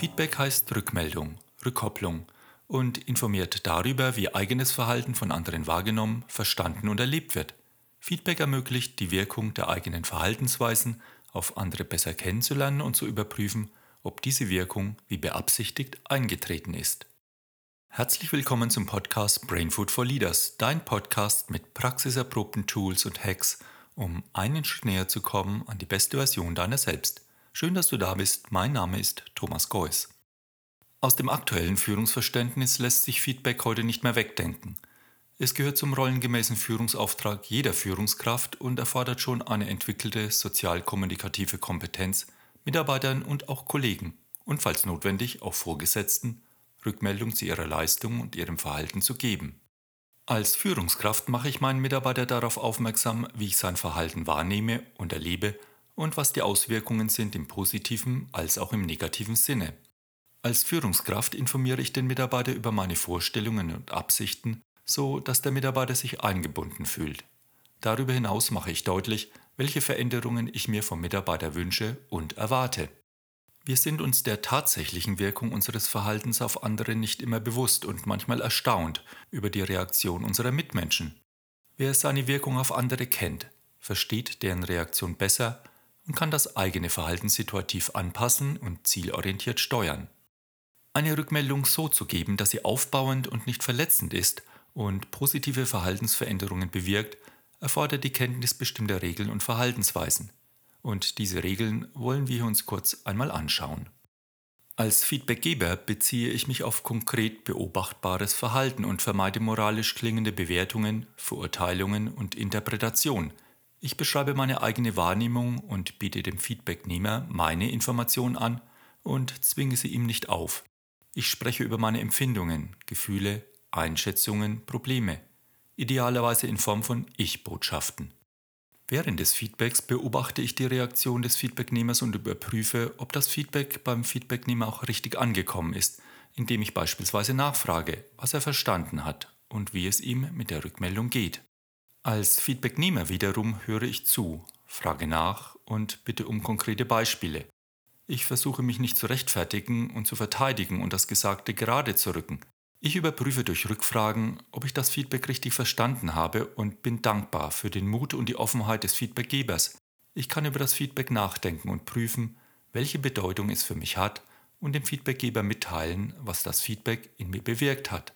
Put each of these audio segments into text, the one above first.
Feedback heißt Rückmeldung, Rückkopplung und informiert darüber, wie eigenes Verhalten von anderen wahrgenommen, verstanden und erlebt wird. Feedback ermöglicht die Wirkung der eigenen Verhaltensweisen auf andere besser kennenzulernen und zu überprüfen, ob diese Wirkung wie beabsichtigt eingetreten ist. Herzlich willkommen zum Podcast Brain Food for Leaders, dein Podcast mit praxiserprobten Tools und Hacks, um einen Schritt näher zu kommen an die beste Version deiner selbst. Schön, dass du da bist. Mein Name ist Thomas Geuss. Aus dem aktuellen Führungsverständnis lässt sich Feedback heute nicht mehr wegdenken. Es gehört zum rollengemäßen Führungsauftrag jeder Führungskraft und erfordert schon eine entwickelte sozial-kommunikative Kompetenz Mitarbeitern und auch Kollegen und falls notwendig auch Vorgesetzten Rückmeldung zu ihrer Leistung und ihrem Verhalten zu geben. Als Führungskraft mache ich meinen Mitarbeiter darauf aufmerksam, wie ich sein Verhalten wahrnehme und erlebe und was die Auswirkungen sind im positiven als auch im negativen Sinne. Als Führungskraft informiere ich den Mitarbeiter über meine Vorstellungen und Absichten so dass der Mitarbeiter sich eingebunden fühlt. Darüber hinaus mache ich deutlich, welche Veränderungen ich mir vom Mitarbeiter wünsche und erwarte. Wir sind uns der tatsächlichen Wirkung unseres Verhaltens auf andere nicht immer bewusst und manchmal erstaunt über die Reaktion unserer Mitmenschen. Wer seine Wirkung auf andere kennt, versteht deren Reaktion besser und kann das eigene Verhalten situativ anpassen und zielorientiert steuern. Eine Rückmeldung so zu geben, dass sie aufbauend und nicht verletzend ist, und positive Verhaltensveränderungen bewirkt, erfordert die Kenntnis bestimmter Regeln und Verhaltensweisen. Und diese Regeln wollen wir uns kurz einmal anschauen. Als Feedbackgeber beziehe ich mich auf konkret beobachtbares Verhalten und vermeide moralisch klingende Bewertungen, Verurteilungen und Interpretation. Ich beschreibe meine eigene Wahrnehmung und biete dem Feedbacknehmer meine Information an und zwinge sie ihm nicht auf. Ich spreche über meine Empfindungen, Gefühle, Einschätzungen, Probleme, idealerweise in Form von Ich-Botschaften. Während des Feedbacks beobachte ich die Reaktion des Feedbacknehmers und überprüfe, ob das Feedback beim Feedbacknehmer auch richtig angekommen ist, indem ich beispielsweise nachfrage, was er verstanden hat und wie es ihm mit der Rückmeldung geht. Als Feedbacknehmer wiederum höre ich zu, frage nach und bitte um konkrete Beispiele. Ich versuche mich nicht zu rechtfertigen und zu verteidigen und das Gesagte gerade zu rücken, ich überprüfe durch Rückfragen, ob ich das Feedback richtig verstanden habe und bin dankbar für den Mut und die Offenheit des Feedbackgebers. Ich kann über das Feedback nachdenken und prüfen, welche Bedeutung es für mich hat und dem Feedbackgeber mitteilen, was das Feedback in mir bewirkt hat.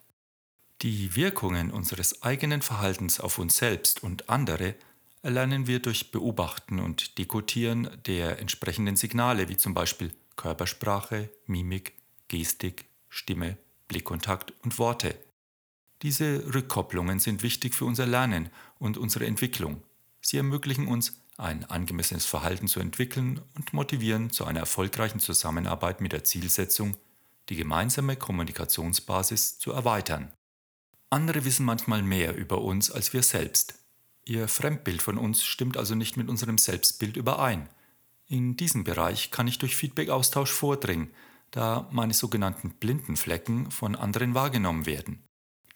Die Wirkungen unseres eigenen Verhaltens auf uns selbst und andere erlernen wir durch Beobachten und Dekodieren der entsprechenden Signale, wie zum Beispiel Körpersprache, Mimik, Gestik, Stimme Blickkontakt und Worte. Diese Rückkopplungen sind wichtig für unser Lernen und unsere Entwicklung. Sie ermöglichen uns, ein angemessenes Verhalten zu entwickeln und motivieren zu einer erfolgreichen Zusammenarbeit mit der Zielsetzung, die gemeinsame Kommunikationsbasis zu erweitern. Andere wissen manchmal mehr über uns als wir selbst. Ihr Fremdbild von uns stimmt also nicht mit unserem Selbstbild überein. In diesem Bereich kann ich durch Feedback-Austausch vordringen, da meine sogenannten blinden Flecken von anderen wahrgenommen werden.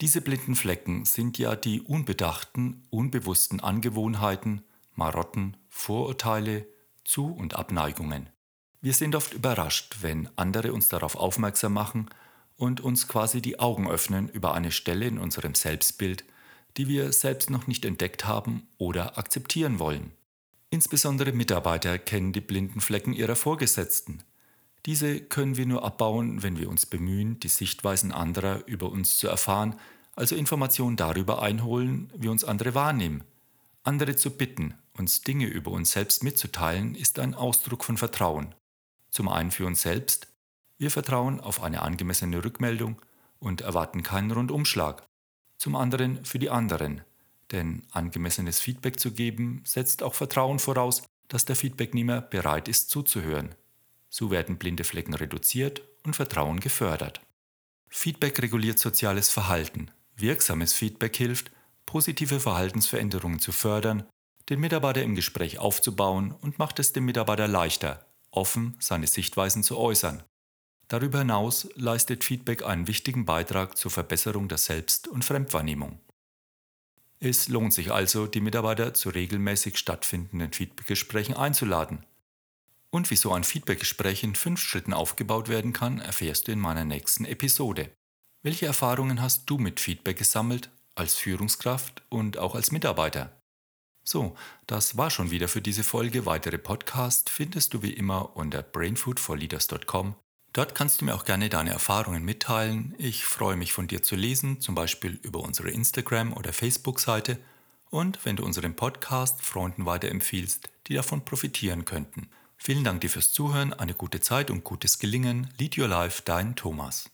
Diese blinden Flecken sind ja die unbedachten, unbewussten Angewohnheiten, Marotten, Vorurteile, Zu- und Abneigungen. Wir sind oft überrascht, wenn andere uns darauf aufmerksam machen und uns quasi die Augen öffnen über eine Stelle in unserem Selbstbild, die wir selbst noch nicht entdeckt haben oder akzeptieren wollen. Insbesondere Mitarbeiter kennen die blinden Flecken ihrer Vorgesetzten, diese können wir nur abbauen, wenn wir uns bemühen, die Sichtweisen anderer über uns zu erfahren, also Informationen darüber einholen, wie uns andere wahrnehmen. Andere zu bitten, uns Dinge über uns selbst mitzuteilen, ist ein Ausdruck von Vertrauen. Zum einen für uns selbst, wir vertrauen auf eine angemessene Rückmeldung und erwarten keinen Rundumschlag. Zum anderen für die anderen, denn angemessenes Feedback zu geben setzt auch Vertrauen voraus, dass der Feedbacknehmer bereit ist zuzuhören. So werden blinde Flecken reduziert und Vertrauen gefördert. Feedback reguliert soziales Verhalten. Wirksames Feedback hilft, positive Verhaltensveränderungen zu fördern, den Mitarbeiter im Gespräch aufzubauen und macht es dem Mitarbeiter leichter, offen seine Sichtweisen zu äußern. Darüber hinaus leistet Feedback einen wichtigen Beitrag zur Verbesserung der Selbst- und Fremdwahrnehmung. Es lohnt sich also, die Mitarbeiter zu regelmäßig stattfindenden Feedbackgesprächen einzuladen Und wieso ein Feedbackgespräch in fünf Schritten aufgebaut werden kann, erfährst du in meiner nächsten Episode. Welche Erfahrungen hast du mit Feedback gesammelt, als Führungskraft und auch als Mitarbeiter? So, das war schon wieder für diese Folge. Weitere Podcasts findest du wie immer unter brainfoodforleaders.com. Dort kannst du mir auch gerne deine Erfahrungen mitteilen. Ich freue mich von dir zu lesen, zum Beispiel über unsere Instagram- oder Facebook-Seite und wenn du unseren Podcast Freunden weiterempfiehlst, die davon profitieren könnten. Vielen Dank dir fürs Zuhören, eine gute Zeit und gutes Gelingen. Lead Your Life, dein Thomas.